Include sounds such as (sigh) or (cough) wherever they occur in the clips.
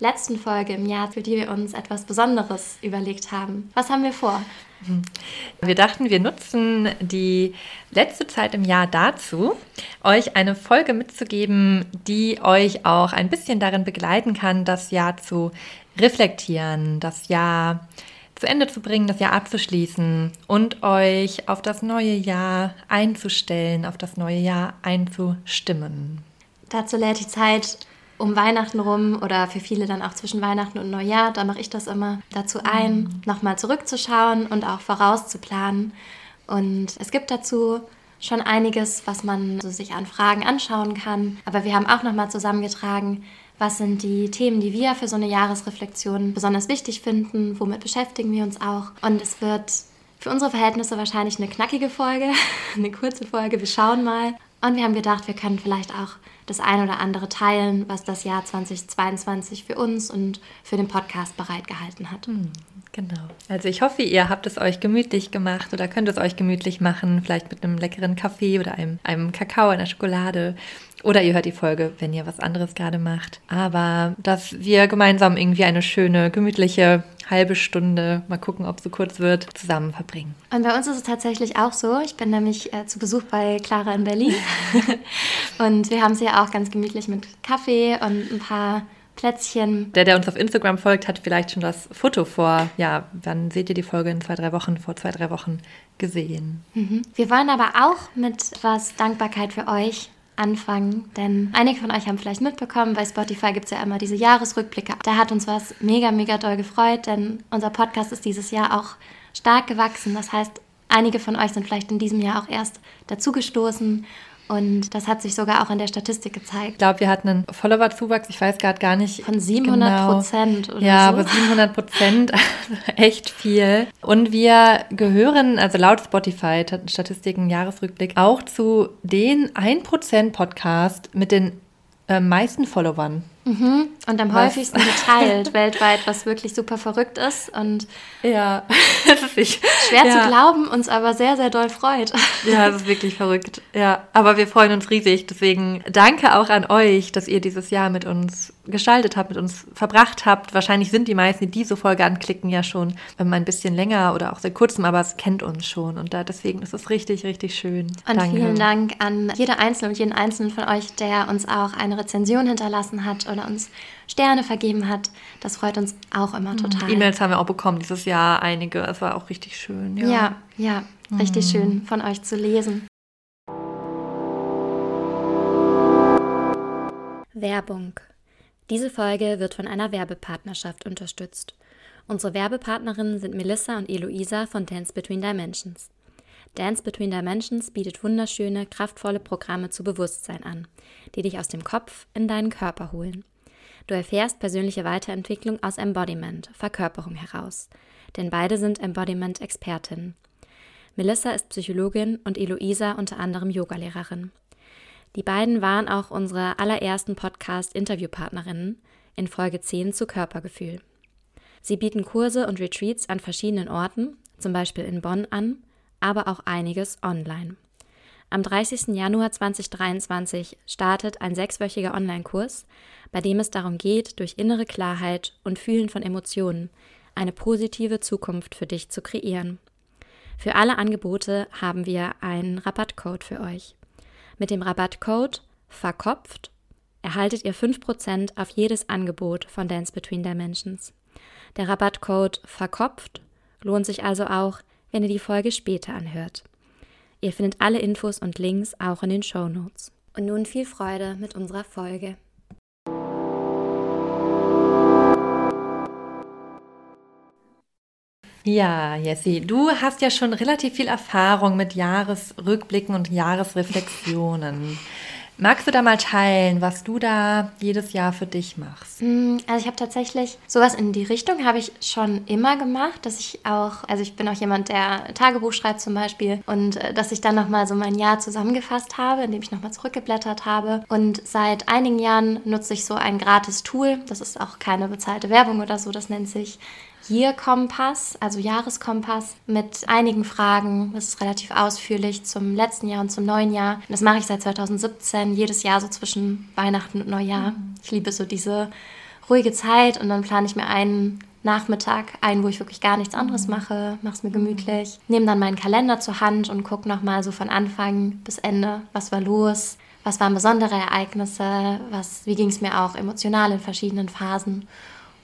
letzten Folge im Jahr, für die wir uns etwas Besonderes überlegt haben. Was haben wir vor? Wir dachten, wir nutzen die letzte Zeit im Jahr dazu, euch eine Folge mitzugeben, die euch auch ein bisschen darin begleiten kann, das Jahr zu reflektieren, das Jahr zu Ende zu bringen, das Jahr abzuschließen und euch auf das neue Jahr einzustellen, auf das neue Jahr einzustimmen. Dazu lädt die Zeit um Weihnachten rum oder für viele dann auch zwischen Weihnachten und Neujahr, da mache ich das immer dazu ein, mhm. nochmal zurückzuschauen und auch vorauszuplanen. Und es gibt dazu schon einiges, was man so sich an Fragen anschauen kann. Aber wir haben auch nochmal zusammengetragen, was sind die Themen, die wir für so eine Jahresreflexion besonders wichtig finden, womit beschäftigen wir uns auch. Und es wird für unsere Verhältnisse wahrscheinlich eine knackige Folge, (laughs) eine kurze Folge. Wir schauen mal. Und wir haben gedacht, wir können vielleicht auch das ein oder andere teilen, was das Jahr 2022 für uns und für den Podcast bereitgehalten hat. Hm, genau. Also ich hoffe, ihr habt es euch gemütlich gemacht oder könnt es euch gemütlich machen, vielleicht mit einem leckeren Kaffee oder einem, einem Kakao, einer Schokolade. Oder ihr hört die Folge, wenn ihr was anderes gerade macht. Aber dass wir gemeinsam irgendwie eine schöne, gemütliche halbe Stunde, mal gucken, ob es so kurz wird, zusammen verbringen. Und bei uns ist es tatsächlich auch so. Ich bin nämlich äh, zu Besuch bei Clara in Berlin. (laughs) und wir haben sie ja auch ganz gemütlich mit Kaffee und ein paar Plätzchen. Der, der uns auf Instagram folgt, hat vielleicht schon das Foto vor, ja, wann seht ihr die Folge in zwei, drei Wochen, vor zwei, drei Wochen gesehen. Mhm. Wir wollen aber auch mit etwas Dankbarkeit für euch anfangen, denn einige von euch haben vielleicht mitbekommen, bei Spotify gibt es ja immer diese Jahresrückblicke. Da hat uns was mega, mega doll gefreut, denn unser Podcast ist dieses Jahr auch stark gewachsen. Das heißt, einige von euch sind vielleicht in diesem Jahr auch erst dazugestoßen und das hat sich sogar auch in der Statistik gezeigt. Ich glaube, wir hatten einen Follower-Zuwachs, ich weiß gerade gar nicht. Von 700 genau. Prozent oder ja, so. aber 700 Prozent, echt viel. Und wir gehören, also laut Spotify, Statistiken, Jahresrückblick, auch zu den 1% Podcast mit den äh, meisten Followern. Mhm. Und am was? häufigsten geteilt (laughs) weltweit, was wirklich super verrückt ist und ja, (laughs) ist schwer ja. zu glauben, uns aber sehr, sehr doll freut. Ja, das ist wirklich verrückt. Ja, aber wir freuen uns riesig. Deswegen danke auch an euch, dass ihr dieses Jahr mit uns gestaltet habt, mit uns verbracht habt. Wahrscheinlich sind die meisten, die diese Folge anklicken, ja schon ein bisschen länger oder auch seit kurzem, aber es kennt uns schon. Und da, deswegen ist es richtig, richtig schön. Und Danke. vielen Dank an jede Einzelne und jeden Einzelnen von euch, der uns auch eine Rezension hinterlassen hat oder uns Sterne vergeben hat. Das freut uns auch immer mhm. total. E-Mails haben wir auch bekommen dieses Jahr, einige. Es war auch richtig schön. Ja, ja, ja richtig mhm. schön von euch zu lesen. Werbung diese Folge wird von einer Werbepartnerschaft unterstützt. Unsere Werbepartnerinnen sind Melissa und Eloisa von Dance Between Dimensions. Dance Between Dimensions bietet wunderschöne, kraftvolle Programme zu Bewusstsein an, die dich aus dem Kopf in deinen Körper holen. Du erfährst persönliche Weiterentwicklung aus Embodiment, Verkörperung heraus, denn beide sind Embodiment-Expertinnen. Melissa ist Psychologin und Eloisa unter anderem Yogalehrerin. Die beiden waren auch unsere allerersten Podcast-Interviewpartnerinnen in Folge 10 zu Körpergefühl. Sie bieten Kurse und Retreats an verschiedenen Orten, zum Beispiel in Bonn, an, aber auch einiges online. Am 30. Januar 2023 startet ein sechswöchiger Online-Kurs, bei dem es darum geht, durch innere Klarheit und Fühlen von Emotionen eine positive Zukunft für dich zu kreieren. Für alle Angebote haben wir einen Rabattcode für euch. Mit dem Rabattcode verkopft erhaltet ihr 5% auf jedes Angebot von Dance Between Dimensions. Der Rabattcode verkopft lohnt sich also auch, wenn ihr die Folge später anhört. Ihr findet alle Infos und Links auch in den Show Notes. Und nun viel Freude mit unserer Folge. Ja, Jessie, du hast ja schon relativ viel Erfahrung mit Jahresrückblicken und Jahresreflexionen. (laughs) Magst du da mal teilen, was du da jedes Jahr für dich machst? Hm, also ich habe tatsächlich sowas in die Richtung habe ich schon immer gemacht, dass ich auch, also ich bin auch jemand, der Tagebuch schreibt zum Beispiel und äh, dass ich dann nochmal so mein Jahr zusammengefasst habe, indem ich nochmal zurückgeblättert habe. Und seit einigen Jahren nutze ich so ein gratis Tool, das ist auch keine bezahlte Werbung oder so, das nennt sich Year-Kompass, also Jahreskompass mit einigen Fragen. Das ist relativ ausführlich zum letzten Jahr und zum neuen Jahr. Das mache ich seit 2017, jedes Jahr so zwischen Weihnachten und Neujahr. Ich liebe so diese ruhige Zeit und dann plane ich mir einen Nachmittag ein, wo ich wirklich gar nichts anderes mhm. mache, mache es mir gemütlich, nehme dann meinen Kalender zur Hand und gucke nochmal so von Anfang bis Ende, was war los, was waren besondere Ereignisse, was, wie ging es mir auch emotional in verschiedenen Phasen.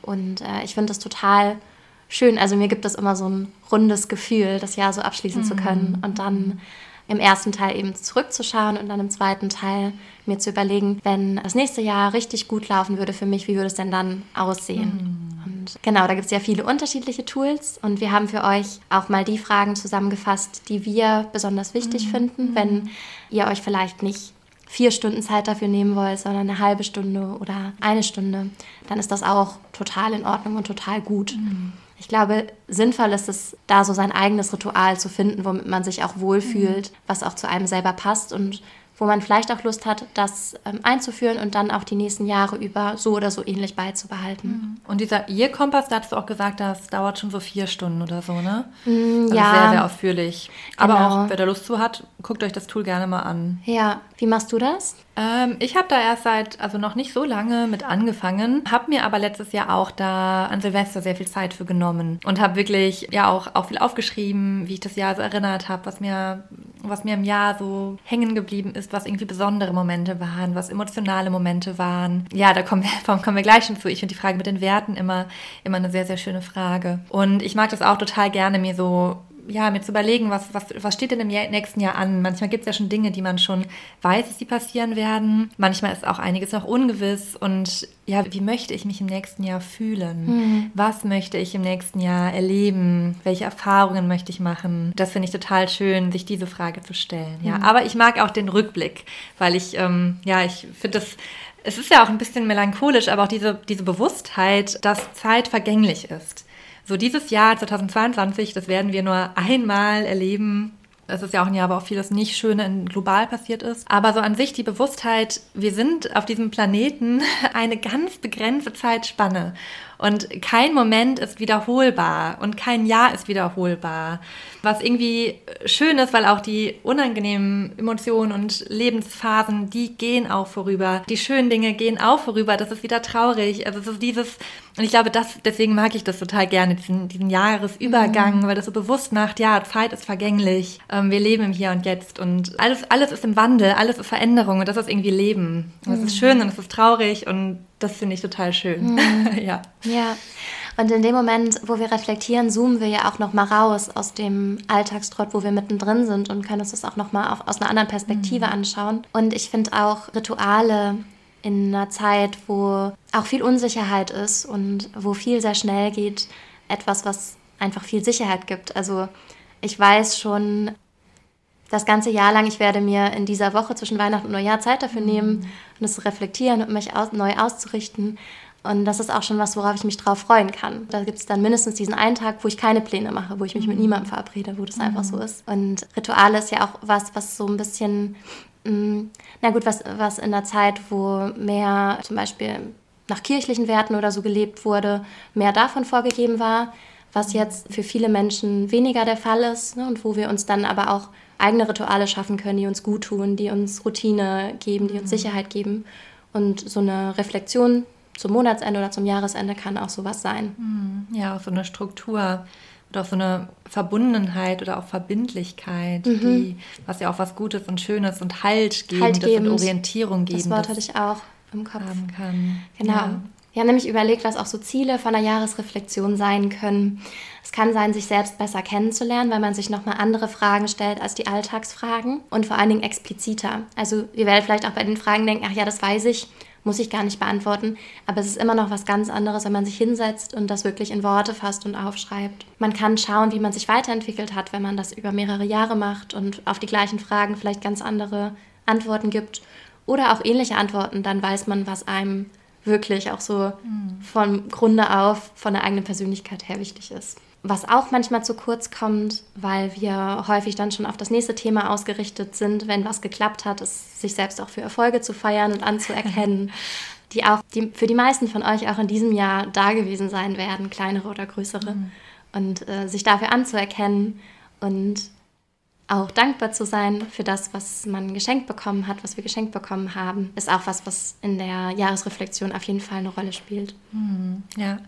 Und äh, ich finde das total schön. Also mir gibt es immer so ein rundes Gefühl, das Jahr so abschließen mhm. zu können und dann im ersten Teil eben zurückzuschauen und dann im zweiten Teil mir zu überlegen, wenn das nächste Jahr richtig gut laufen würde für mich, wie würde es denn dann aussehen? Mhm. Und genau, da gibt es ja viele unterschiedliche Tools und wir haben für euch auch mal die Fragen zusammengefasst, die wir besonders wichtig mhm. finden, wenn ihr euch vielleicht nicht vier Stunden Zeit dafür nehmen wollt, sondern eine halbe Stunde oder eine Stunde, dann ist das auch total in Ordnung und total gut. Mhm. Ich glaube, sinnvoll ist es, da so sein eigenes Ritual zu finden, womit man sich auch wohlfühlt, mhm. was auch zu einem selber passt und wo man vielleicht auch Lust hat, das ähm, einzuführen und dann auch die nächsten Jahre über so oder so ähnlich beizubehalten. Mhm. Und dieser Ihr-Kompass, da hast du auch gesagt, das dauert schon so vier Stunden oder so, ne? Mm, also ja. Sehr, sehr ausführlich. Genau. Aber auch, wer da Lust zu hat, guckt euch das Tool gerne mal an. Ja, wie machst du das? Ähm, ich habe da erst seit, also noch nicht so lange mit angefangen, habe mir aber letztes Jahr auch da an Silvester sehr viel Zeit für genommen und habe wirklich ja auch, auch viel aufgeschrieben, wie ich das Jahr so erinnert habe, was mir, was mir im Jahr so hängen geblieben ist, was irgendwie besondere Momente waren, was emotionale Momente waren. Ja, da kommen wir, (laughs) kommen wir gleich schon zu. Ich finde die Frage mit den Werten immer, immer eine sehr, sehr schöne Frage. Und ich mag das auch total gerne, mir so ja, mir zu überlegen, was, was, was steht denn im nächsten Jahr an? Manchmal gibt es ja schon Dinge, die man schon weiß, dass sie passieren werden. Manchmal ist auch einiges noch ungewiss. Und ja, wie möchte ich mich im nächsten Jahr fühlen? Mhm. Was möchte ich im nächsten Jahr erleben? Welche Erfahrungen möchte ich machen? Das finde ich total schön, sich diese Frage zu stellen. Ja, mhm. aber ich mag auch den Rückblick, weil ich, ähm, ja, ich finde das es ist ja auch ein bisschen melancholisch, aber auch diese, diese Bewusstheit, dass Zeit vergänglich ist. So dieses Jahr 2022, das werden wir nur einmal erleben. Es ist ja auch ein Jahr, wo auch vieles nicht Schöne global passiert ist. Aber so an sich die Bewusstheit, wir sind auf diesem Planeten (laughs) eine ganz begrenzte Zeitspanne. Und kein Moment ist wiederholbar und kein Jahr ist wiederholbar. Was irgendwie schön ist, weil auch die unangenehmen Emotionen und Lebensphasen, die gehen auch vorüber. Die schönen Dinge gehen auch vorüber. Das ist wieder traurig. Also es ist dieses, und ich glaube, das, deswegen mag ich das total gerne, diesen, diesen Jahresübergang, mhm. weil das so bewusst macht, ja, Zeit ist vergänglich. Ähm, wir leben im Hier und Jetzt und alles, alles ist im Wandel, alles ist Veränderung und das ist irgendwie Leben. Und es mhm. ist schön und es ist traurig und das finde ich total schön. Mhm. (laughs) ja. Ja. Und in dem Moment, wo wir reflektieren, zoomen wir ja auch noch mal raus aus dem Alltagstrott, wo wir mittendrin sind und können uns das auch noch mal aus einer anderen Perspektive mhm. anschauen. Und ich finde auch Rituale in einer Zeit, wo auch viel Unsicherheit ist und wo viel sehr schnell geht, etwas, was einfach viel Sicherheit gibt. Also ich weiß schon das ganze Jahr lang, ich werde mir in dieser Woche zwischen Weihnachten und Neujahr Zeit dafür nehmen, mhm. und es zu reflektieren und mich aus, neu auszurichten. Und das ist auch schon was, worauf ich mich drauf freuen kann. Da gibt es dann mindestens diesen einen Tag, wo ich keine Pläne mache, wo ich mich mit mhm. niemandem verabrede, wo das mhm. einfach so ist. Und Rituale ist ja auch was, was so ein bisschen, mh, mm, na gut, was, was in der Zeit, wo mehr zum Beispiel nach kirchlichen Werten oder so gelebt wurde, mehr davon vorgegeben war, was jetzt für viele Menschen weniger der Fall ist ne, und wo wir uns dann aber auch eigene Rituale schaffen können, die uns gut tun, die uns Routine geben, die uns mhm. Sicherheit geben. Und so eine Reflexion zum Monatsende oder zum Jahresende kann auch sowas sein. Mhm. Ja, auch so eine Struktur oder auch so eine Verbundenheit oder auch Verbindlichkeit, mhm. die, was ja auch was Gutes und Schönes und Halt geben halt und Orientierung geben. Das Wort hatte ich auch im Kopf. Haben kann. Genau. Ja. Wir haben nämlich überlegt, was auch so Ziele von der Jahresreflexion sein können. Es kann sein, sich selbst besser kennenzulernen, weil man sich nochmal andere Fragen stellt als die Alltagsfragen und vor allen Dingen expliziter. Also wir werden vielleicht auch bei den Fragen denken, ach ja, das weiß ich, muss ich gar nicht beantworten. Aber es ist immer noch was ganz anderes, wenn man sich hinsetzt und das wirklich in Worte fasst und aufschreibt. Man kann schauen, wie man sich weiterentwickelt hat, wenn man das über mehrere Jahre macht und auf die gleichen Fragen vielleicht ganz andere Antworten gibt oder auch ähnliche Antworten, dann weiß man, was einem wirklich auch so mhm. vom Grunde auf, von der eigenen Persönlichkeit her wichtig ist. Was auch manchmal zu kurz kommt, weil wir häufig dann schon auf das nächste Thema ausgerichtet sind, wenn was geklappt hat, ist sich selbst auch für Erfolge zu feiern und anzuerkennen, (laughs) die auch die, für die meisten von euch auch in diesem Jahr da gewesen sein werden, kleinere oder größere. Mhm. Und äh, sich dafür anzuerkennen und auch dankbar zu sein für das, was man geschenkt bekommen hat, was wir geschenkt bekommen haben, ist auch was, was in der Jahresreflexion auf jeden Fall eine Rolle spielt. Mhm. Ja.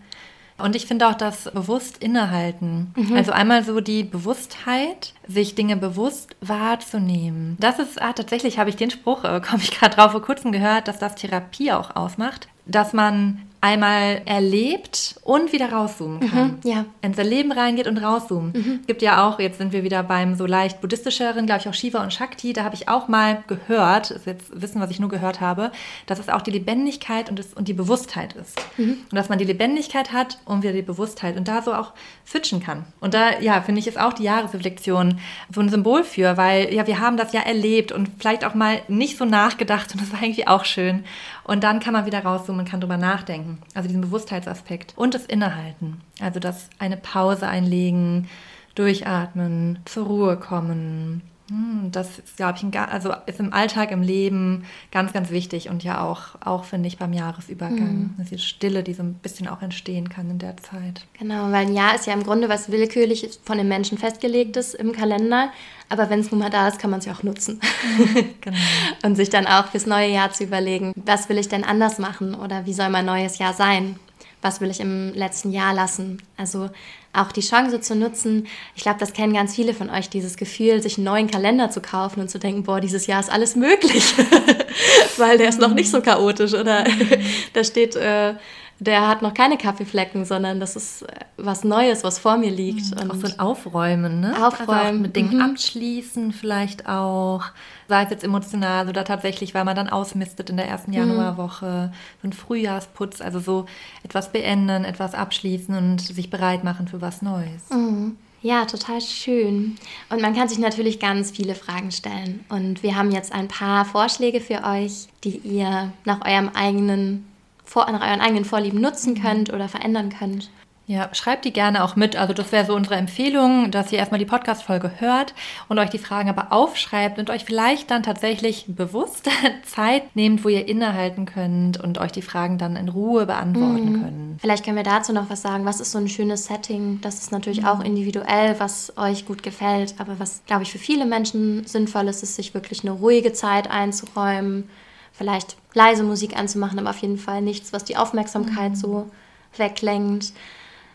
Und ich finde auch das bewusst innehalten. Mhm. Also einmal so die Bewusstheit, sich Dinge bewusst wahrzunehmen. Das ist, ah, tatsächlich habe ich den Spruch, äh, (laughs) komme ich gerade drauf vor kurzem gehört, dass das Therapie auch ausmacht, dass man einmal erlebt und wieder rauszoomen kann. Mhm, ja. Ins Erleben reingeht und rauszoomen. Mhm. Es gibt ja auch, jetzt sind wir wieder beim so leicht buddhistischeren, glaube ich auch Shiva und Shakti, da habe ich auch mal gehört, ist jetzt Wissen, was ich nur gehört habe, dass es auch die Lebendigkeit und, das, und die Bewusstheit ist. Mhm. Und dass man die Lebendigkeit hat und wieder die Bewusstheit und da so auch switchen kann. Und da, ja, finde ich, ist auch die Jahresreflexion so ein Symbol für, weil ja, wir haben das ja erlebt und vielleicht auch mal nicht so nachgedacht und das war irgendwie auch schön. Und dann kann man wieder rauszoomen und kann drüber nachdenken. Also diesen Bewusstheitsaspekt. Und das Innehalten. Also das eine Pause einlegen, durchatmen, zur Ruhe kommen, hm, das ist, glaube ich, ein, also ist im Alltag, im Leben ganz, ganz wichtig und ja auch, auch finde ich, beim Jahresübergang. Mhm. Die Stille, die so ein bisschen auch entstehen kann in der Zeit. Genau, weil ein Jahr ist ja im Grunde was willkürlich von den Menschen festgelegtes im Kalender. Aber wenn es nun mal da ist, kann man es ja auch nutzen. Mhm, (laughs) genau. und sich dann auch fürs neue Jahr zu überlegen, was will ich denn anders machen oder wie soll mein neues Jahr sein? Was will ich im letzten Jahr lassen? Also auch die Chance zu nutzen. Ich glaube, das kennen ganz viele von euch, dieses Gefühl, sich einen neuen Kalender zu kaufen und zu denken, boah, dieses Jahr ist alles möglich, (laughs) weil der ist noch nicht so chaotisch oder da steht, äh, der hat noch keine Kaffeeflecken, sondern das ist äh, was Neues, was vor mir liegt. Und auch so ein Aufräumen, ne? Aufräumen. Also mit Dingen mhm. abschließen vielleicht auch sei es jetzt emotional oder tatsächlich, weil man dann ausmistet in der ersten mhm. Januarwoche, so ein Frühjahrsputz, also so etwas beenden, etwas abschließen und sich bereit machen für was Neues. Mhm. Ja, total schön. Und man kann sich natürlich ganz viele Fragen stellen. Und wir haben jetzt ein paar Vorschläge für euch, die ihr nach eurem eigenen, nach euren eigenen Vorlieben nutzen mhm. könnt oder verändern könnt. Ja, schreibt die gerne auch mit. Also das wäre so unsere Empfehlung, dass ihr erstmal die Podcast-Folge hört und euch die Fragen aber aufschreibt und euch vielleicht dann tatsächlich bewusst (laughs) Zeit nehmt, wo ihr innehalten könnt und euch die Fragen dann in Ruhe beantworten mhm. könnt. Vielleicht können wir dazu noch was sagen. Was ist so ein schönes Setting? Das ist natürlich mhm. auch individuell, was euch gut gefällt. Aber was, glaube ich, für viele Menschen sinnvoll ist, ist, sich wirklich eine ruhige Zeit einzuräumen. Vielleicht leise Musik anzumachen, aber auf jeden Fall nichts, was die Aufmerksamkeit mhm. so weglenkt.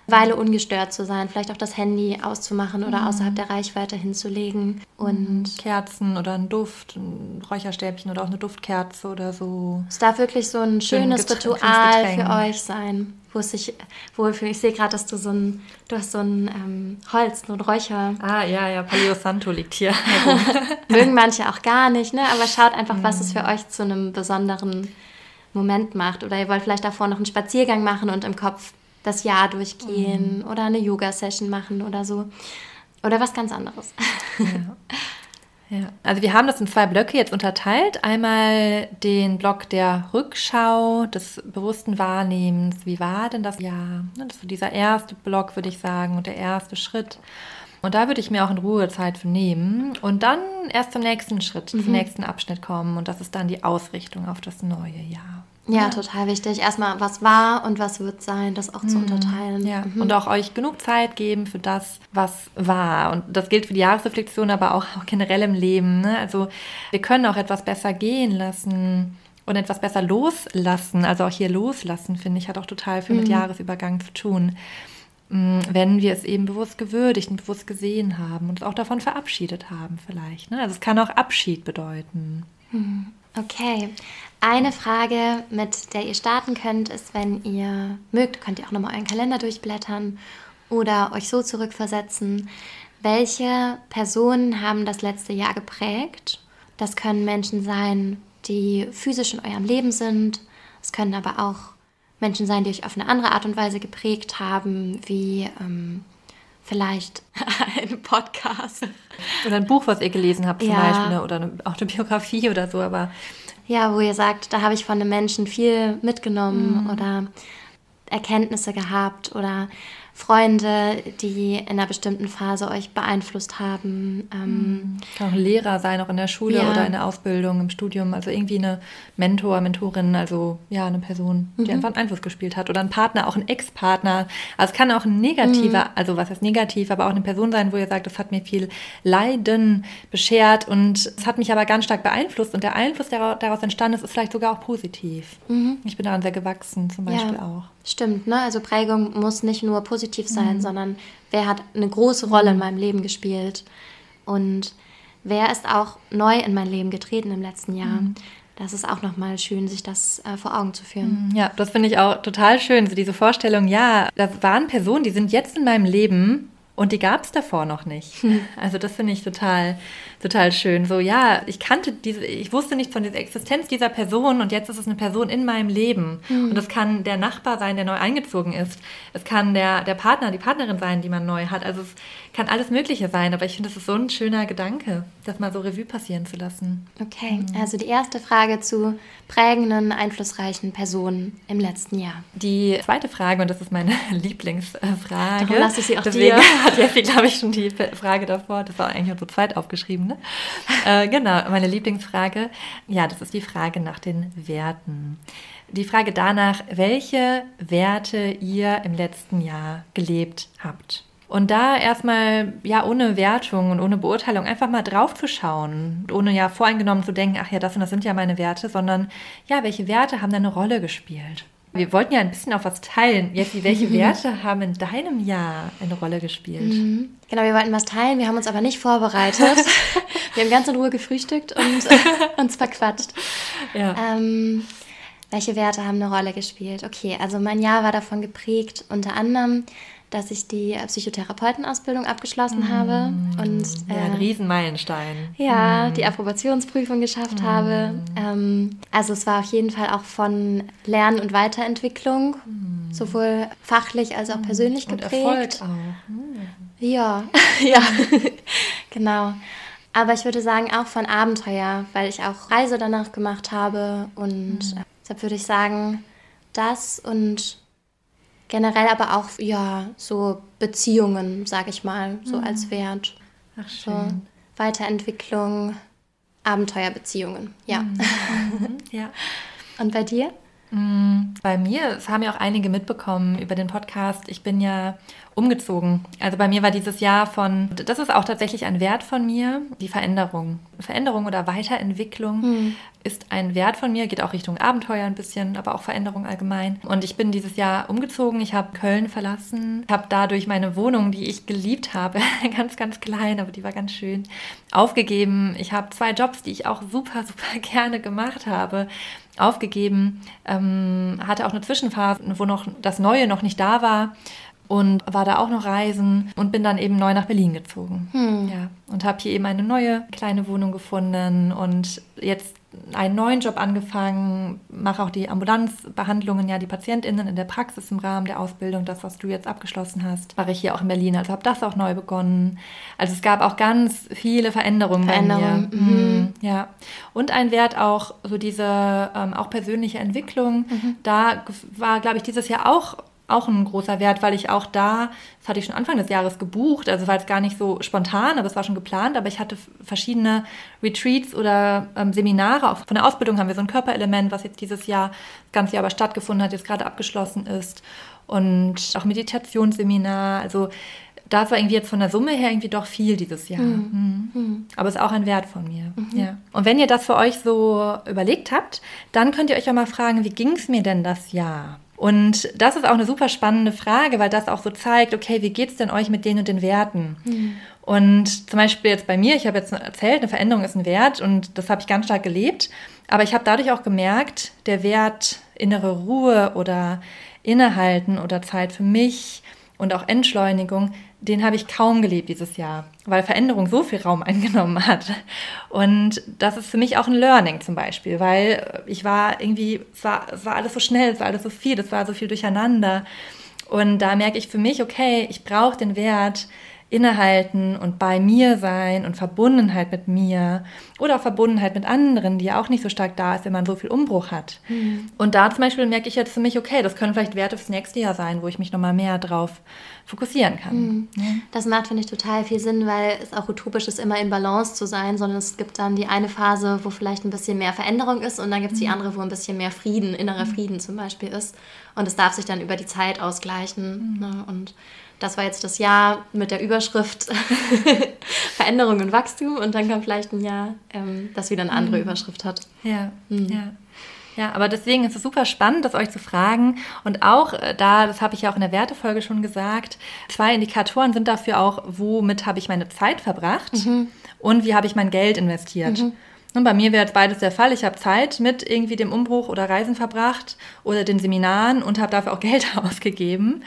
Weile ungestört zu sein, vielleicht auch das Handy auszumachen oder mhm. außerhalb der Reichweite hinzulegen. Und Kerzen oder ein Duft, ein Räucherstäbchen oder auch eine Duftkerze oder so. Es darf wirklich so ein schönes Ritual für euch sein, wo es sich wohlfühlt. Ich sehe gerade, dass du so ein, du hast so ein ähm, Holz, so ein Räucher. Ah, ja, ja, Paleo Santo liegt hier. (laughs) Mögen manche auch gar nicht, ne? Aber schaut einfach, mhm. was es für euch zu einem besonderen Moment macht. Oder ihr wollt vielleicht davor noch einen Spaziergang machen und im Kopf das Jahr durchgehen mhm. oder eine Yoga-Session machen oder so. Oder was ganz anderes. Ja. ja. Also wir haben das in zwei Blöcke jetzt unterteilt. Einmal den Block der Rückschau, des bewussten Wahrnehmens. Wie war denn das Jahr? Das ist so dieser erste Block, würde ich sagen, und der erste Schritt. Und da würde ich mir auch in Ruhe Zeit für nehmen und dann erst zum nächsten Schritt, mhm. zum nächsten Abschnitt kommen. Und das ist dann die Ausrichtung auf das neue Jahr. Ja, ja, total wichtig. Erstmal, was war und was wird sein, das auch mhm. zu unterteilen. Ja. Mhm. Und auch euch genug Zeit geben für das, was war. Und das gilt für die Jahresreflexion, aber auch, auch generell im Leben. Ne? Also wir können auch etwas besser gehen lassen und etwas besser loslassen. Also auch hier loslassen, finde ich, hat auch total viel mhm. mit Jahresübergang zu tun. Mm, wenn wir es eben bewusst gewürdigt und bewusst gesehen haben und uns auch davon verabschiedet haben vielleicht. Ne? Also es kann auch Abschied bedeuten. Mhm. Okay, eine Frage, mit der ihr starten könnt, ist, wenn ihr mögt, könnt ihr auch nochmal euren Kalender durchblättern oder euch so zurückversetzen. Welche Personen haben das letzte Jahr geprägt? Das können Menschen sein, die physisch in eurem Leben sind. Es können aber auch Menschen sein, die euch auf eine andere Art und Weise geprägt haben, wie ähm, vielleicht (laughs) ein Podcast. Oder ein Buch, was ihr gelesen habt zum ja. Beispiel, oder eine Autobiografie oder so, aber Ja, wo ihr sagt, da habe ich von einem Menschen viel mitgenommen mhm. oder Erkenntnisse gehabt oder Freunde, die in einer bestimmten Phase euch beeinflusst haben. Ähm, Kann auch ein Lehrer sein, auch in der Schule ja. oder in der Ausbildung, im Studium. Also irgendwie eine Mentor, Mentorin, also ja, eine Person, die mhm. einfach einen Einfluss gespielt hat. Oder ein Partner, auch ein Ex-Partner. Also es kann auch ein negativer, mhm. also was heißt negativ, aber auch eine Person sein, wo ihr sagt, das hat mir viel Leiden beschert und es hat mich aber ganz stark beeinflusst. Und der Einfluss, der daraus entstanden ist, ist vielleicht sogar auch positiv. Mhm. Ich bin daran sehr gewachsen, zum Beispiel ja. auch. Stimmt, ne? Also Prägung muss nicht nur positiv sein, mhm. sondern wer hat eine große Rolle in meinem Leben gespielt und wer ist auch neu in mein Leben getreten im letzten Jahr. Mhm. Das ist auch nochmal schön, sich das äh, vor Augen zu führen. Mhm. Ja, das finde ich auch total schön, so diese Vorstellung, ja, da waren Personen, die sind jetzt in meinem Leben und die gab es davor noch nicht. Also das finde ich total, total schön. So, ja, ich kannte diese, ich wusste nicht von der Existenz dieser Person und jetzt ist es eine Person in meinem Leben. Mhm. Und das kann der Nachbar sein, der neu eingezogen ist. Es kann der, der Partner, die Partnerin sein, die man neu hat. Also es kann alles Mögliche sein, aber ich finde, das ist so ein schöner Gedanke, das mal so Revue passieren zu lassen. Okay, mhm. also die erste Frage zu prägenden, einflussreichen Personen im letzten Jahr. Die zweite Frage, und das ist meine (laughs) Lieblingsfrage. Darum lasse ich sie auch Deswegen dir. (laughs) hat Jessie, glaube ich, schon die Frage davor. Das war eigentlich nur so zweit aufgeschrieben. Ne? (laughs) äh, genau, meine Lieblingsfrage. Ja, das ist die Frage nach den Werten. Die Frage danach, welche Werte ihr im letzten Jahr gelebt habt. Und da erstmal, ja, ohne Wertung und ohne Beurteilung einfach mal drauf zu schauen, ohne ja voreingenommen zu denken, ach ja, das und das sind ja meine Werte, sondern ja, welche Werte haben da eine Rolle gespielt? Wir wollten ja ein bisschen auf was teilen. Jessie, welche (laughs) Werte haben in deinem Jahr eine Rolle gespielt? Mhm. Genau, wir wollten was teilen, wir haben uns aber nicht vorbereitet. (laughs) wir haben ganz in Ruhe gefrühstückt und (laughs) uns verquatscht. Ja. Ähm, welche Werte haben eine Rolle gespielt? Okay, also mein Jahr war davon geprägt, unter anderem dass ich die Psychotherapeutenausbildung abgeschlossen mm. habe und äh, ja, ein Riesenmeilenstein. Ja, mm. die Approbationsprüfung geschafft mm. habe. Ähm, also es war auf jeden Fall auch von Lern- und Weiterentwicklung, mm. sowohl fachlich als auch mm. persönlich und geprägt. Erfolg auch. Mm. Ja, (laughs) ja, (laughs) genau. Aber ich würde sagen auch von Abenteuer, weil ich auch Reise danach gemacht habe und deshalb würde ich sagen, das und generell aber auch ja so Beziehungen, sage ich mal, so mhm. als Wert. Ach schön. So Weiterentwicklung, Abenteuerbeziehungen, ja. (laughs) Mhm. ja. Und bei dir? Mm, bei mir, es haben ja auch einige mitbekommen über den Podcast. Ich bin ja umgezogen. Also bei mir war dieses Jahr von, das ist auch tatsächlich ein Wert von mir, die Veränderung. Veränderung oder Weiterentwicklung hm. ist ein Wert von mir, geht auch Richtung Abenteuer ein bisschen, aber auch Veränderung allgemein. Und ich bin dieses Jahr umgezogen. Ich habe Köln verlassen, habe dadurch meine Wohnung, die ich geliebt habe, (laughs) ganz, ganz klein, aber die war ganz schön, aufgegeben. Ich habe zwei Jobs, die ich auch super, super (laughs) gerne gemacht habe aufgegeben, ähm, hatte auch eine Zwischenphase, wo noch das Neue noch nicht da war und war da auch noch reisen und bin dann eben neu nach Berlin gezogen. Hm. Ja, und habe hier eben eine neue kleine Wohnung gefunden und jetzt einen neuen Job angefangen, mache auch die Ambulanzbehandlungen, ja, die PatientInnen in der Praxis im Rahmen der Ausbildung, das, was du jetzt abgeschlossen hast, mache ich hier auch in Berlin. Also habe das auch neu begonnen. Also es gab auch ganz viele Veränderungen, Veränderungen. bei mir. Mhm. mhm. Ja. Und ein Wert auch, so diese ähm, auch persönliche Entwicklung. Mhm. Da war, glaube ich, dieses Jahr auch auch ein großer Wert, weil ich auch da, das hatte ich schon Anfang des Jahres gebucht, also war es gar nicht so spontan, aber es war schon geplant, aber ich hatte verschiedene Retreats oder ähm, Seminare. Auch von der Ausbildung haben wir so ein Körperelement, was jetzt dieses Jahr, das ganze Jahr aber stattgefunden hat, jetzt gerade abgeschlossen ist. Und auch Meditationsseminar, also das war irgendwie jetzt von der Summe her irgendwie doch viel dieses Jahr. Mhm. Mhm. Aber es ist auch ein Wert von mir. Mhm. Ja. Und wenn ihr das für euch so überlegt habt, dann könnt ihr euch auch mal fragen, wie ging es mir denn das Jahr? Und das ist auch eine super spannende Frage, weil das auch so zeigt, okay, wie geht es denn euch mit den und den Werten? Mhm. Und zum Beispiel jetzt bei mir, ich habe jetzt erzählt, eine Veränderung ist ein Wert und das habe ich ganz stark gelebt. Aber ich habe dadurch auch gemerkt, der Wert innere Ruhe oder Innehalten oder Zeit für mich und auch Entschleunigung, den habe ich kaum gelebt dieses Jahr, weil Veränderung so viel Raum (laughs) eingenommen hat. Und das ist für mich auch ein Learning zum Beispiel, weil ich war irgendwie, es war, es war alles so schnell, es war alles so viel, es war so viel durcheinander. Und da merke ich für mich, okay, ich brauche den Wert innehalten und bei mir sein und Verbundenheit mit mir oder auch Verbundenheit mit anderen, die ja auch nicht so stark da ist, wenn man so viel Umbruch hat. Mhm. Und da zum Beispiel merke ich jetzt für mich, okay, das können vielleicht Werte fürs nächste Jahr sein, wo ich mich nochmal mehr drauf fokussieren kann. Mhm. Ja. Das macht, finde ich, total viel Sinn, weil es auch utopisch ist, immer in Balance zu sein, sondern es gibt dann die eine Phase, wo vielleicht ein bisschen mehr Veränderung ist und dann gibt es mhm. die andere, wo ein bisschen mehr Frieden, innerer mhm. Frieden zum Beispiel ist. Und es darf sich dann über die Zeit ausgleichen. Mhm. Ne? Und das war jetzt das Jahr mit der Überschrift (laughs) Veränderung und Wachstum und dann kommt vielleicht ein Jahr, ähm, das wieder eine andere mhm. Überschrift hat. Ja, mhm. ja. Ja, aber deswegen ist es super spannend, das euch zu fragen. Und auch äh, da, das habe ich ja auch in der Wertefolge schon gesagt, zwei Indikatoren sind dafür auch, womit habe ich meine Zeit verbracht mhm. und wie habe ich mein Geld investiert. Mhm. Und bei mir wäre jetzt beides der Fall. Ich habe Zeit mit irgendwie dem Umbruch oder Reisen verbracht oder den Seminaren und habe dafür auch (laughs) Geld ausgegeben.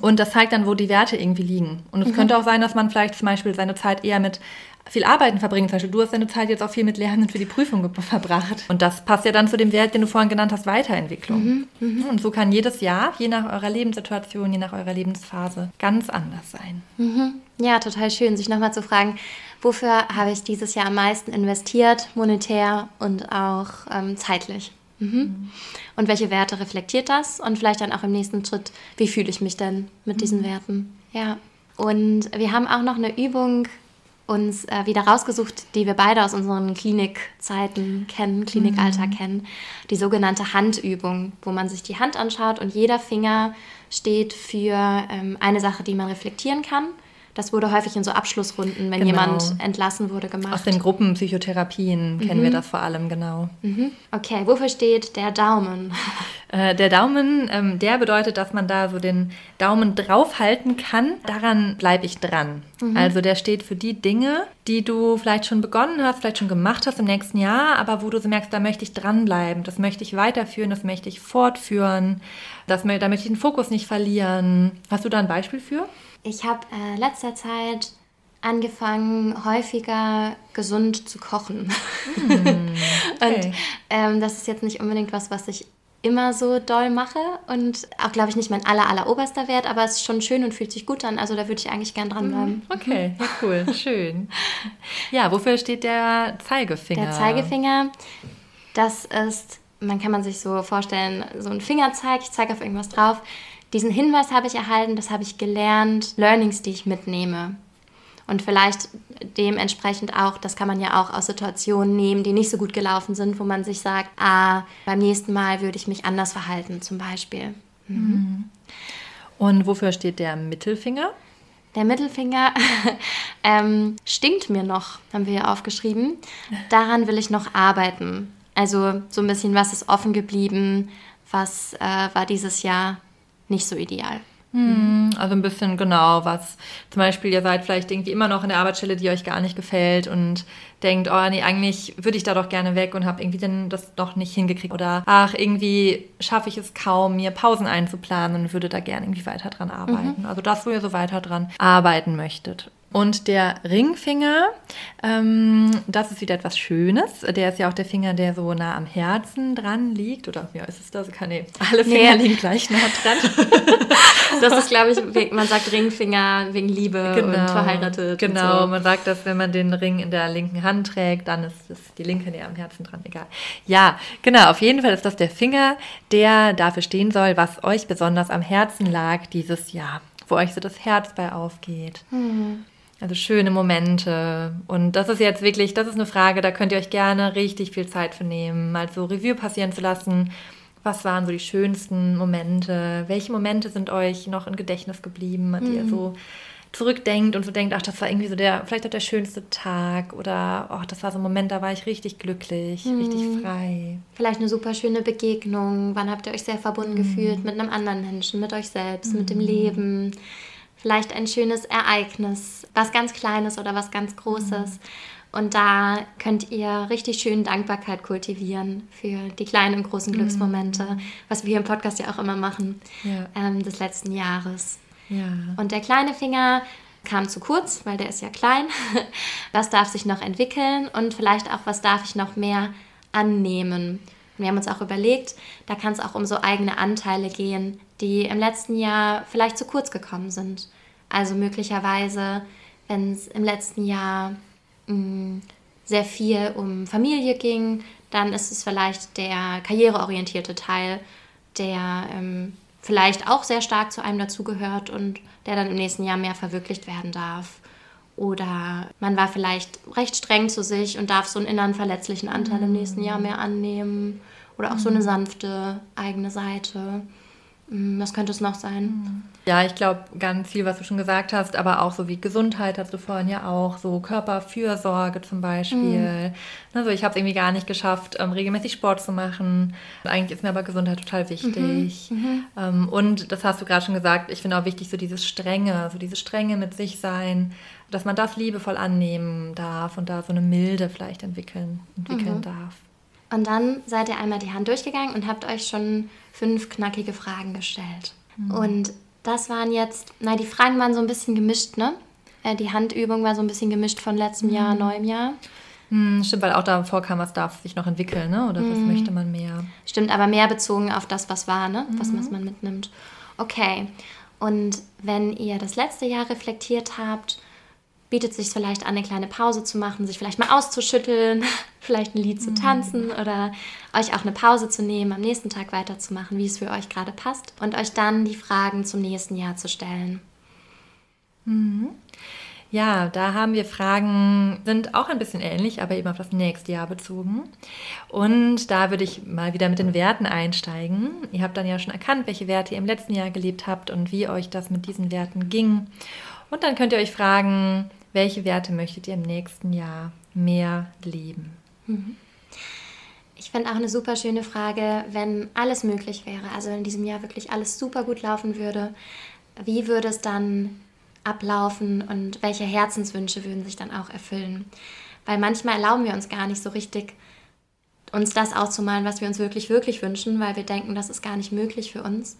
Und das zeigt dann, wo die Werte irgendwie liegen. Und es mhm. könnte auch sein, dass man vielleicht zum Beispiel seine Zeit eher mit viel Arbeiten verbringen. Zum Beispiel, du hast deine Zeit jetzt auch viel mit Lernen für die Prüfung verbracht. Und das passt ja dann zu dem Wert, den du vorhin genannt hast, Weiterentwicklung. Mhm, mh. Und so kann jedes Jahr, je nach eurer Lebenssituation, je nach eurer Lebensphase, ganz anders sein. Mhm. Ja, total schön, sich nochmal zu fragen, wofür habe ich dieses Jahr am meisten investiert, monetär und auch ähm, zeitlich. Mhm. Und welche Werte reflektiert das? Und vielleicht dann auch im nächsten Schritt, wie fühle ich mich denn mit diesen mhm. Werten? Ja. Und wir haben auch noch eine Übung uns äh, wieder rausgesucht, die wir beide aus unseren Klinikzeiten kennen, Klinikalltag mhm. kennen. Die sogenannte Handübung, wo man sich die Hand anschaut und jeder Finger steht für ähm, eine Sache, die man reflektieren kann. Das wurde häufig in so Abschlussrunden, wenn genau. jemand entlassen wurde, gemacht. Aus den Gruppenpsychotherapien mhm. kennen wir das vor allem, genau. Mhm. Okay, wofür steht der Daumen? (laughs) Äh, der Daumen, ähm, der bedeutet, dass man da so den Daumen draufhalten kann. Daran bleibe ich dran. Mhm. Also der steht für die Dinge, die du vielleicht schon begonnen hast, vielleicht schon gemacht hast im nächsten Jahr, aber wo du so merkst, da möchte ich dranbleiben, das möchte ich weiterführen, das möchte ich fortführen, das, da möchte ich den Fokus nicht verlieren. Hast du da ein Beispiel für? Ich habe äh, letzter Zeit angefangen, häufiger gesund zu kochen. (laughs) Mm, okay. Und ähm, das ist jetzt nicht unbedingt was, was ich immer so doll mache und auch, glaube ich, nicht mein aller, aller oberster Wert, aber es ist schon schön und fühlt sich gut an. Also da würde ich eigentlich gern dranbleiben. Mm, okay, ja, cool, schön. (laughs) Ja, wofür steht der Zeigefinger? Der Zeigefinger, das ist, man kann man sich so vorstellen, so ein Fingerzeig, ich zeige auf irgendwas drauf. Diesen Hinweis habe ich erhalten, das habe ich gelernt, Learnings, die ich mitnehme. Und vielleicht dementsprechend auch, das kann man ja auch aus Situationen nehmen, die nicht so gut gelaufen sind, wo man sich sagt, ah, beim nächsten Mal würde ich mich anders verhalten, zum Beispiel. Mhm. mhm. Und wofür steht der Mittelfinger? Der Mittelfinger (laughs) ähm, stinkt mir noch, haben wir hier aufgeschrieben. Daran will ich noch arbeiten. Also so ein bisschen, was ist offen geblieben, was äh, war dieses Jahr nicht so ideal. Hm, also ein bisschen genau, was zum Beispiel, ihr seid vielleicht irgendwie immer noch in der Arbeitsstelle, die euch gar nicht gefällt und denkt, oh nee, eigentlich würde ich da doch gerne weg und habe irgendwie dann das doch nicht hingekriegt. Oder ach, irgendwie schaffe ich es kaum, mir Pausen einzuplanen und würde da gerne irgendwie weiter dran arbeiten. Mhm. Also das, wo ihr so weiter dran arbeiten möchtet. Und der Ringfinger, ähm, das ist wieder etwas Schönes. Der ist ja auch der Finger, der so nah am Herzen dran liegt. Oder ja, ist es das? Nee, alle Finger nee. liegen gleich nah dran. (laughs) das ist, glaube ich, man sagt Ringfinger wegen Liebe genau, und verheiratet. Genau, und so. man sagt das, wenn man den Ring in der linken Hand trägt, dann ist, ist die linke näher am Herzen dran. Egal. Ja, genau, auf jeden Fall ist das der Finger, der dafür stehen soll, was euch besonders am Herzen lag dieses Jahr. Wo euch so das Herz bei aufgeht. Mhm. Also schöne Momente. Und das ist jetzt wirklich, das ist eine Frage, da könnt ihr euch gerne richtig viel Zeit für nehmen, mal so Revue passieren zu lassen. Was waren so die schönsten Momente? Welche Momente sind euch noch im Gedächtnis geblieben, an die mhm. ihr so zurückdenkt und so denkt, ach, das war irgendwie so der, vielleicht auch der schönste Tag oder ach, das war so ein Moment, da war ich richtig glücklich, mhm. richtig frei. Vielleicht eine super schöne Begegnung. Wann habt ihr euch sehr verbunden mhm. gefühlt mit einem anderen Menschen, mit euch selbst, mit dem mhm. Leben? Vielleicht ein schönes Ereignis, was ganz Kleines oder was ganz Großes. Mhm. Und da könnt ihr richtig schön Dankbarkeit kultivieren für die kleinen und großen mhm. Glücksmomente, was wir hier im Podcast ja auch immer machen, ja. ähm, des letzten Jahres. Ja. Und der kleine Finger kam zu kurz, weil der ist ja klein. (laughs) was darf sich noch entwickeln und vielleicht auch, was darf ich noch mehr annehmen? Und wir haben uns auch überlegt, da kann es auch um so eigene Anteile gehen, die im letzten Jahr vielleicht zu kurz gekommen sind. Also möglicherweise, wenn es im letzten Jahr mh, mm, sehr viel um Familie ging, dann ist es vielleicht der karriereorientierte Teil, der ähm, vielleicht auch sehr stark zu einem dazugehört und der dann im nächsten Jahr mehr verwirklicht werden darf. Oder man war vielleicht recht streng zu sich und darf so einen inneren verletzlichen Anteil im nächsten Jahr mehr annehmen. Oder auch so eine sanfte eigene Seite. Hm, was könnte es noch sein? Ja, ich glaube, ganz viel, was du schon gesagt hast, aber auch so wie Gesundheit hast du vorhin ja auch, so Körperfürsorge zum Beispiel. Mhm. Also ich habe es irgendwie gar nicht geschafft, ähm, regelmäßig Sport zu machen. Eigentlich ist mir aber Gesundheit total wichtig. Mhm. Mhm. Und das hast du gerade schon gesagt, ich finde auch wichtig, so dieses Strenge, so diese Strenge mit sich sein, dass man das liebevoll annehmen darf und da so eine Milde vielleicht entwickeln, entwickeln mhm. darf. Und dann seid ihr einmal die Hand durchgegangen und habt euch schon fünf knackige Fragen gestellt. Mhm. Und das waren jetzt, na, die Fragen waren so ein bisschen gemischt, ne? Äh, die Handübung war so ein bisschen gemischt von letztem mhm. Jahr, neuem Jahr. Mhm, stimmt, weil auch davor kam, was darf sich noch entwickeln, ne? Oder was mhm. möchte man mehr? Stimmt, aber mehr bezogen auf das, was war, ne? Was, was mhm. man mitnimmt. Okay. Und wenn ihr das letzte Jahr reflektiert habt, bietet sich vielleicht an, eine kleine Pause zu machen, sich vielleicht mal auszuschütteln, (laughs) vielleicht ein Lied zu mhm. tanzen oder euch auch eine Pause zu nehmen, am nächsten Tag weiterzumachen, wie es für euch gerade passt und euch dann die Fragen zum nächsten Jahr zu stellen. Mhm. Ja, da haben wir Fragen, sind auch ein bisschen ähnlich, aber eben auf das nächste Jahr bezogen. Und da würde ich mal wieder mit den Werten einsteigen. Ihr habt dann ja schon erkannt, welche Werte ihr im letzten Jahr gelebt habt und wie euch das mit diesen Werten ging. Und dann könnt ihr euch fragen, welche Werte möchtet ihr im nächsten Jahr mehr leben? Mhm. Ich finde auch eine super schöne Frage, wenn alles möglich wäre, also wenn in diesem Jahr wirklich alles super gut laufen würde, wie würde es dann ablaufen und welche Herzenswünsche würden sich dann auch erfüllen? Weil manchmal erlauben wir uns gar nicht so richtig, uns das auszumalen, was wir uns wirklich, wirklich wünschen, weil wir denken, das ist gar nicht möglich für uns.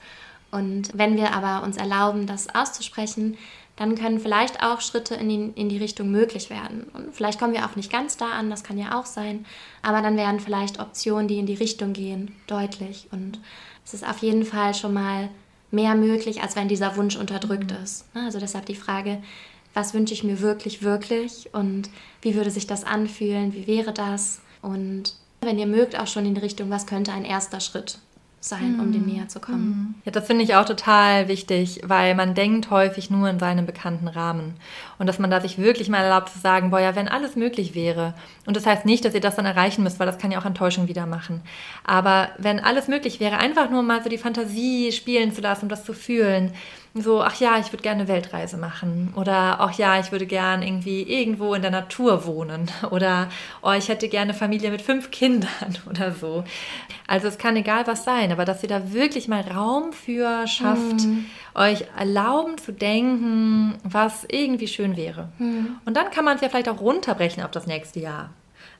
Und wenn wir aber uns erlauben, das auszusprechen, dann können vielleicht auch Schritte in die, in die Richtung möglich werden. Und vielleicht kommen wir auch nicht ganz da an, das kann ja auch sein, aber dann werden vielleicht Optionen, die in die Richtung gehen, deutlich. Und es ist auf jeden Fall schon mal mehr möglich, als wenn dieser Wunsch unterdrückt mhm. ist. Ne, also deshalb die Frage, was wünsche ich mir wirklich, wirklich und wie würde sich das anfühlen, wie wäre das? Und wenn ihr mögt, auch schon in die Richtung, was könnte ein erster Schritt sein, mhm. um dem näher zu kommen. Mhm. Ja, das finde ich auch total wichtig, weil man denkt häufig nur in seinem bekannten Rahmen. Und dass man da sich wirklich mal erlaubt zu sagen, boah, ja, wenn alles möglich wäre. Und das heißt nicht, dass ihr das dann erreichen müsst, weil das kann ja auch Enttäuschung wieder machen. Aber wenn alles möglich wäre, einfach nur mal so die Fantasie spielen zu lassen und das zu fühlen, so, ach ja, ich würde gerne eine Weltreise machen oder ach ja, ich würde gerne irgendwie irgendwo in der Natur wohnen (laughs) oder oh, ich hätte gerne Familie mit fünf Kindern (laughs) oder so. Also es kann egal was sein, aber dass ihr da wirklich mal Raum für schafft, mhm. euch erlauben zu denken, was irgendwie schön wäre. Mhm. Und dann kann man es ja vielleicht auch runterbrechen auf das nächste Jahr.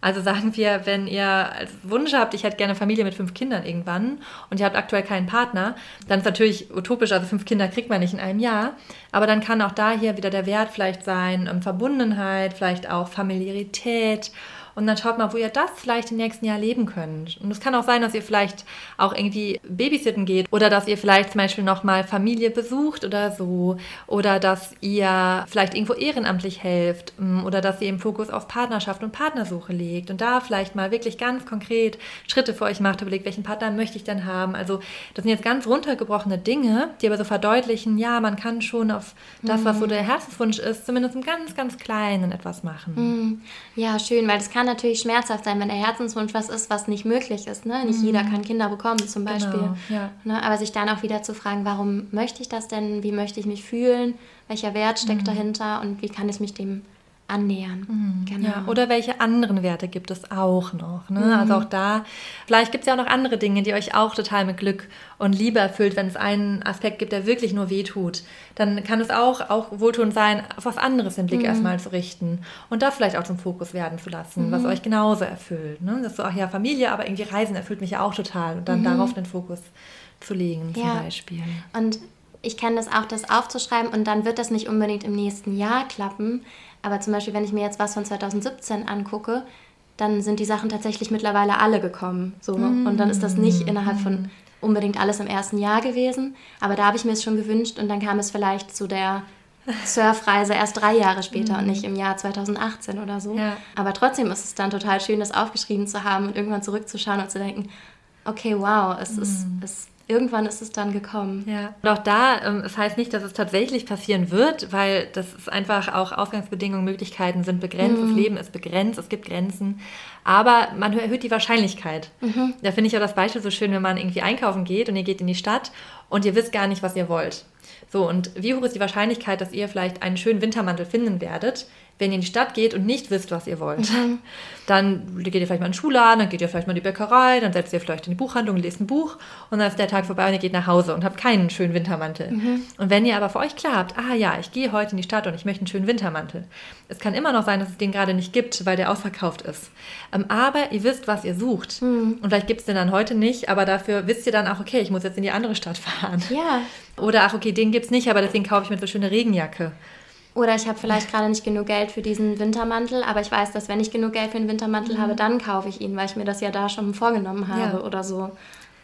Also sagen wir, wenn ihr als Wunsch habt, ich hätte gerne eine Familie mit fünf Kindern irgendwann und ihr habt aktuell keinen Partner, dann ist natürlich utopisch, also fünf Kinder kriegt man nicht in einem Jahr. Aber dann kann auch da hier wieder der Wert vielleicht sein, ähm, Verbundenheit, vielleicht auch Familiarität und dann schaut mal, wo ihr das vielleicht im nächsten Jahr leben könnt. Und es kann auch sein, dass ihr vielleicht auch irgendwie babysitten geht oder dass ihr vielleicht zum Beispiel nochmal Familie besucht oder so. Oder dass ihr vielleicht irgendwo ehrenamtlich helft mm, oder dass ihr im Fokus auf Partnerschaft und Partnersuche legt und da vielleicht mal wirklich ganz konkret Schritte für euch macht, überlegt, welchen Partner möchte ich denn haben. Also das sind jetzt ganz runtergebrochene Dinge, die aber so verdeutlichen, ja, man kann schon auf das, was so mhm. der Herzenswunsch ist, zumindest im ganz, ganz Kleinen etwas machen. Mhm. Ja, schön, weil das kann natürlich schmerzhaft sein, wenn der Herzenswunsch was ist, was nicht möglich ist. Ne? Nicht mhm. jeder kann Kinder bekommen, zum genau, Beispiel. Genau, ja. ne? Aber sich dann auch wieder zu fragen, warum möchte ich das denn? Wie möchte ich mich fühlen? Welcher Wert steckt mhm. dahinter? Und wie kann ich mich dem annähern. Mhm, genau. Ja, oder welche anderen Werte gibt es auch noch? Ne? Mhm. Also auch da, vielleicht gibt es ja auch noch andere Dinge, die euch auch total mit Glück und Liebe erfüllt, wenn es einen Aspekt gibt, der wirklich nur wehtut. Dann kann es auch, auch wohltuend sein, auf was anderes den Blick mhm. erstmal zu richten und da vielleicht auch zum Fokus werden zu lassen, was mhm. euch genauso erfüllt. Ne? Das ist so, ach ja, Familie, aber irgendwie Reisen erfüllt mich ja auch total und dann mhm. darauf den Fokus zu legen zum ja. Beispiel. Und ich kenne das auch, das aufzuschreiben und dann wird das nicht unbedingt im nächsten Jahr klappen, aber zum Beispiel, wenn ich mir jetzt was von 2017 angucke, dann sind die Sachen tatsächlich mittlerweile alle gekommen. So. Mm. Und dann ist das nicht innerhalb von unbedingt alles im ersten Jahr gewesen. Aber da habe ich mir es schon gewünscht und dann kam es vielleicht zu der (laughs) Surfreise erst drei Jahre später mhm. und nicht im Jahr 2018 oder so. Ja. Aber trotzdem ist es dann total schön, das aufgeschrieben zu haben und irgendwann zurückzuschauen und zu denken, okay, wow, es mhm. ist, es irgendwann ist es dann gekommen. Ja. Und auch da, ähm, es heißt nicht, dass es tatsächlich passieren wird, weil das ist einfach auch Ausgangsbedingungen, Möglichkeiten sind begrenzt, mhm. das Leben ist begrenzt, es gibt Grenzen. Aber man erhöht die Wahrscheinlichkeit. Mhm. Da finde ich auch das Beispiel so schön, wenn man irgendwie einkaufen geht und ihr geht in die Stadt und ihr wisst gar nicht, was ihr wollt. So, und wie hoch ist die Wahrscheinlichkeit, dass ihr vielleicht einen schönen Wintermantel finden werdet, wenn ihr in die Stadt geht und nicht wisst, was ihr wollt? Mhm. Dann geht ihr vielleicht mal in den Schulladen, dann geht ihr vielleicht mal in die Bäckerei, dann setzt ihr vielleicht in die Buchhandlung, lest ein Buch und dann ist der Tag vorbei und ihr geht nach Hause und habt keinen schönen Wintermantel. Mhm. Und wenn ihr aber für euch klar habt, ah ja, ich gehe heute in die Stadt und ich möchte einen schönen Wintermantel. Es kann immer noch sein, dass es den gerade nicht gibt, weil der ausverkauft ist. Ähm, aber ihr wisst, was ihr sucht. Mhm. Und vielleicht gibt es den dann heute nicht, aber dafür wisst ihr dann auch, okay, ich muss jetzt in die andere Stadt fahren. Ja. Oder ach, okay, den gibt es nicht, aber deswegen kaufe ich mir so eine schöne Regenjacke. Oder ich habe vielleicht gerade nicht genug Geld für diesen Wintermantel, aber ich weiß, dass wenn ich genug Geld für einen Wintermantel mhm. habe, dann kaufe ich ihn, weil ich mir das ja da schon vorgenommen habe ja. oder so.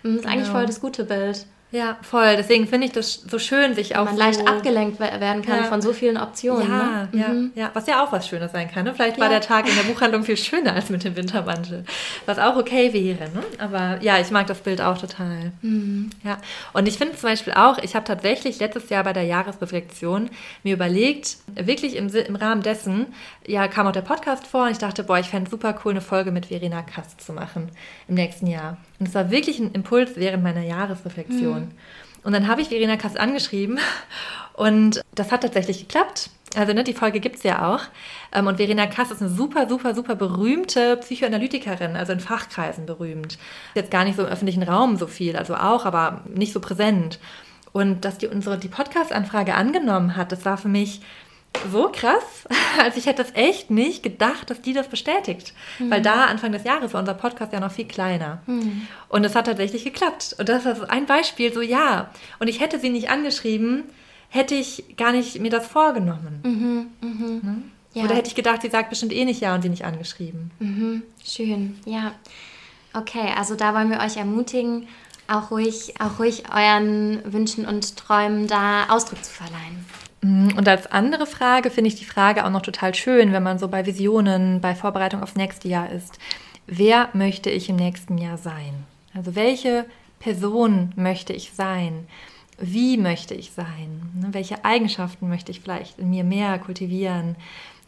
Das ist genau. eigentlich voll das gute Bild. Ja, voll. Deswegen finde ich das so schön, sich auch. Man so leicht abgelenkt werden kann ja. von so vielen Optionen. Ja, ne? ja, mhm. ja. Was ja auch was Schönes sein kann. Ne? Vielleicht ja. war der Tag in der Buchhandlung viel schöner als mit dem Wintermantel. Was auch okay wäre. Ne? Aber ja, ich mag das Bild auch total. Mhm. Ja. Und ich finde zum Beispiel auch, ich habe tatsächlich letztes Jahr bei der Jahresreflexion mir überlegt, wirklich im, im Rahmen dessen, ja, kam auch der Podcast vor und ich dachte, boah, ich fände super cool, eine Folge mit Verena Kast zu machen im nächsten Jahr. Und es war wirklich ein Impuls während meiner Jahresreflexion. Mhm. Und dann habe ich Verena Kast angeschrieben und das hat tatsächlich geklappt. Also ne, die Folge gibt es ja auch. Ähm, und Verena Kass ist eine super, super, super berühmte Psychoanalytikerin, also in Fachkreisen berühmt. Jetzt gar nicht so im öffentlichen Raum so viel, also auch, aber nicht so präsent. Und dass die unsere die Podcast-Anfrage angenommen hat, das war für mich so krass. (laughs) Also ich hätte das echt nicht gedacht, dass die das bestätigt. Mhm. Weil da Anfang des Jahres war unser Podcast ja noch viel kleiner. Mhm. Und es hat tatsächlich geklappt. Und das ist ein Beispiel, so ja. Und ich hätte sie nicht angeschrieben, hätte ich gar nicht mir das vorgenommen. Mhm. mhm. Ne? Ja. Oder hätte ich gedacht, sie sagt bestimmt eh nicht ja und sie nicht angeschrieben. Mhm. Schön, ja. Okay, also da wollen wir euch ermutigen, auch ruhig, auch ruhig euren Wünschen und Träumen da Ausdruck zu verleihen. Mm, und als andere Frage finde ich die Frage auch noch total schön, wenn man so bei Visionen, bei Vorbereitung aufs nächste Jahr ist. Wer möchte ich im nächsten Jahr sein? Also welche Person möchte ich sein? Wie möchte ich sein? Ne, welche Eigenschaften möchte ich vielleicht in mir mehr kultivieren?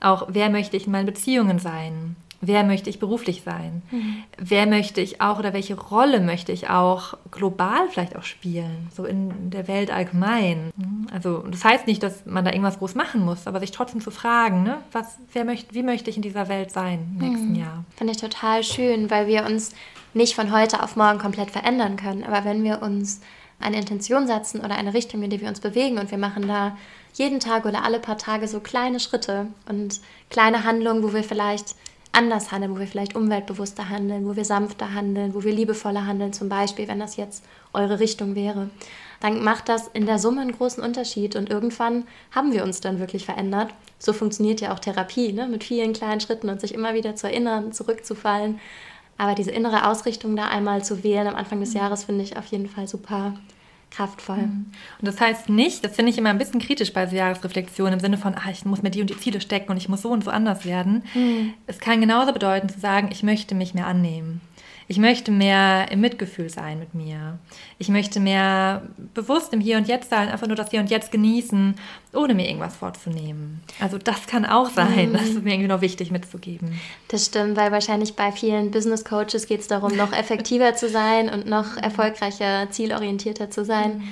Auch wer möchte ich in meinen Beziehungen sein? Wer möchte ich beruflich sein? Mhm. Wer möchte ich auch oder welche Rolle möchte ich auch global vielleicht auch spielen, so in der Welt allgemein? Mhm. Also das heißt nicht, dass man da irgendwas groß machen muss, aber sich trotzdem zu fragen, ne, was, wer möchte, wie möchte ich in dieser Welt sein im nächsten mhm. Jahr? Finde ich total schön, weil wir uns nicht von heute auf morgen komplett verändern können. Aber wenn wir uns eine Intention setzen oder eine Richtung, in die wir uns bewegen und wir machen da jeden Tag oder alle paar Tage so kleine Schritte und kleine Handlungen, wo wir vielleicht anders handeln, wo wir vielleicht umweltbewusster handeln, wo wir sanfter handeln, wo wir liebevoller handeln, zum Beispiel, wenn das jetzt eure Richtung wäre, dann macht das in der Summe einen großen Unterschied und irgendwann haben wir uns dann wirklich verändert. So funktioniert ja auch Therapie, ne? mit vielen kleinen Schritten und sich immer wieder zu erinnern, zurückzufallen. Aber diese innere Ausrichtung da einmal zu wählen am Anfang des mhm. Jahres finde ich auf jeden Fall super kraftvoll. Mhm. Und das heißt nicht, das finde ich immer ein bisschen kritisch bei so Jahresreflexionen im Sinne von, ah, ich muss mir die und die Ziele stecken und ich muss so und so anders werden. Mhm. Es kann genauso bedeuten zu sagen, ich möchte mich mehr annehmen. Ich möchte mehr im Mitgefühl sein mit mir. Ich möchte mehr bewusst im Hier und Jetzt sein, einfach nur das Hier und Jetzt genießen, ohne mir irgendwas vorzunehmen. Also das kann auch sein. Mhm. Das ist mir irgendwie noch wichtig mitzugeben. Das stimmt, weil wahrscheinlich bei vielen Business Coaches geht es darum, noch effektiver zu sein und noch erfolgreicher, zielorientierter zu sein.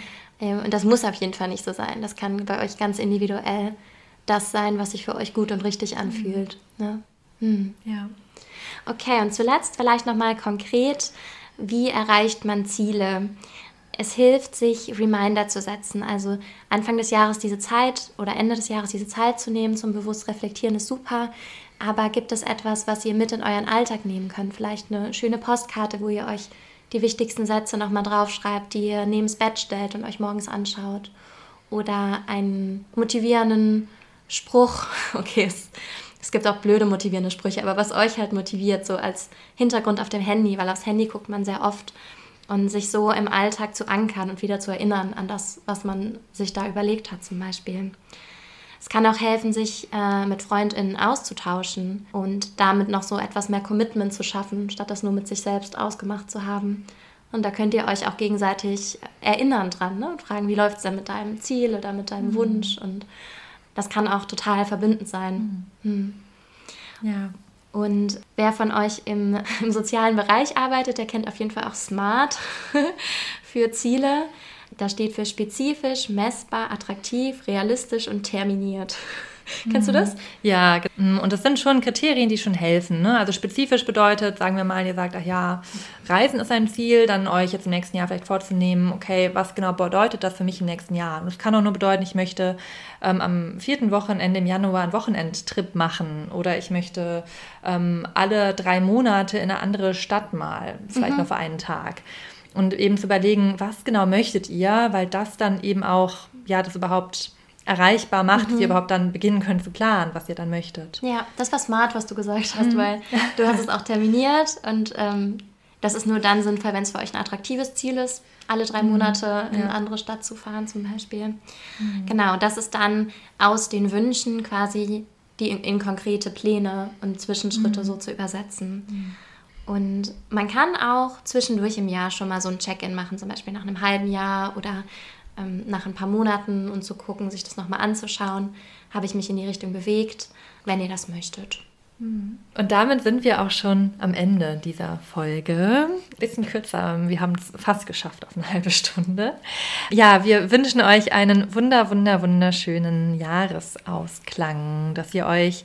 Mhm. Und das muss auf jeden Fall nicht so sein. Das kann bei euch ganz individuell das sein, was sich für euch gut und richtig anfühlt. Mhm. Ne? Mhm. Ja. Okay, und zuletzt vielleicht nochmal konkret, wie erreicht man Ziele? Es hilft, sich Reminder zu setzen. Also Anfang des Jahres diese Zeit oder Ende des Jahres diese Zeit zu nehmen zum bewusst reflektieren ist super. Aber gibt es etwas, was ihr mit in euren Alltag nehmen könnt? Vielleicht eine schöne Postkarte, wo ihr euch die wichtigsten Sätze nochmal draufschreibt, die ihr neben das Bett stellt und euch morgens anschaut. Oder einen motivierenden Spruch. (laughs) Okay, es es gibt auch blöde motivierende Sprüche, aber was euch halt motiviert, so als Hintergrund auf dem Handy, weil aufs Handy guckt man sehr oft und sich so im Alltag zu ankern und wieder zu erinnern an das, was man sich da überlegt hat zum Beispiel. Es kann auch helfen, sich äh, mit FreundInnen auszutauschen und damit noch so etwas mehr Commitment zu schaffen, statt das nur mit sich selbst ausgemacht zu haben. Und da könnt ihr euch auch gegenseitig erinnern dran ne? und fragen, wie läuft es denn mit deinem Ziel oder mit deinem mhm. Wunsch? Und das kann auch total verbindend sein. Mhm. Mhm. Ja. Und wer von euch im, (laughs) im sozialen Bereich arbeitet, der kennt auf jeden Fall auch SMART (laughs) für Ziele. Da steht für spezifisch, messbar, attraktiv, realistisch und terminiert. (laughs) Kennst du mhm. das? Ja, mm, und das sind schon Kriterien, die schon helfen. Ne? Also spezifisch bedeutet, sagen wir mal, ihr sagt, ach ja, Reisen ist ein Ziel, dann euch jetzt im nächsten Jahr vielleicht vorzunehmen, okay, was genau bedeutet das für mich im nächsten Jahr? Und es kann auch nur bedeuten, ich möchte ähm, am vierten Wochenende im Januar einen Wochenendtrip machen oder ich möchte ähm, alle drei Monate in eine andere Stadt mal, vielleicht mhm. nur für einen Tag. Und eben zu überlegen, was genau möchtet ihr, weil das dann eben auch, ja, das überhaupt erreichbar macht, mhm. dass ihr überhaupt dann beginnen könnt zu planen, was ihr dann möchtet. Ja, das war smart, was du gesagt hast, mhm. weil du hast es (laughs) auch terminiert und ähm, das ist nur dann sinnvoll, wenn es für euch ein attraktives Ziel ist, alle drei mhm. Monate in eine andere Stadt zu fahren zum Beispiel. Mhm. Genau, das ist dann aus den Wünschen quasi die in, in konkrete Pläne und Zwischenschritte mhm. so zu übersetzen. Mhm. Und man kann auch zwischendurch im Jahr schon mal so ein Check-in machen, zum Beispiel nach einem halben Jahr oder ähm, nach ein paar Monaten und zu gucken, sich das nochmal anzuschauen, habe ich mich in die Richtung bewegt, wenn ihr das möchtet. Mhm. Und damit sind wir auch schon am Ende dieser Folge. Bisschen kürzer, wir haben es fast geschafft auf eine (laughs) halbe Stunde. Ja, wir wünschen euch einen wunder, wunder, wunderschönen Jahresausklang, dass ihr euch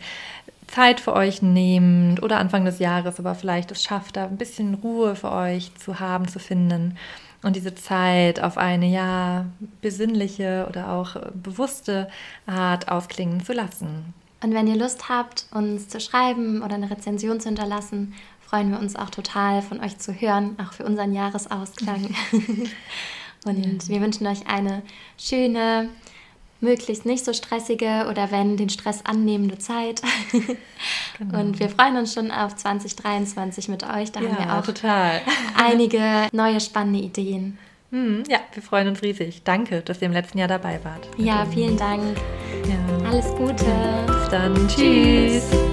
Zeit für euch nehmt oder Anfang des Jahres aber vielleicht es schafft, da ein bisschen Ruhe für euch zu haben, zu finden und diese Zeit auf eine ja besinnliche oder auch bewusste Art ausklingen zu lassen. Und wenn ihr Lust habt, uns zu schreiben oder eine Rezension zu hinterlassen, freuen wir uns auch total von euch zu hören, auch für unseren Jahresausklang. (laughs) und wir wünschen euch eine schöne, möglichst nicht so stressige oder wenn den Stress annehmende Zeit. (laughs) Genau. Und wir freuen uns schon auf 2023 mit euch. Da ja, haben wir auch total. (laughs) einige neue spannende Ideen. Hm, ja, wir freuen uns riesig. Danke, dass ihr im letzten Jahr dabei wart. Ja, vielen Dank. Ja. Alles Gute. Bis dann. Tschüss. Tschüss.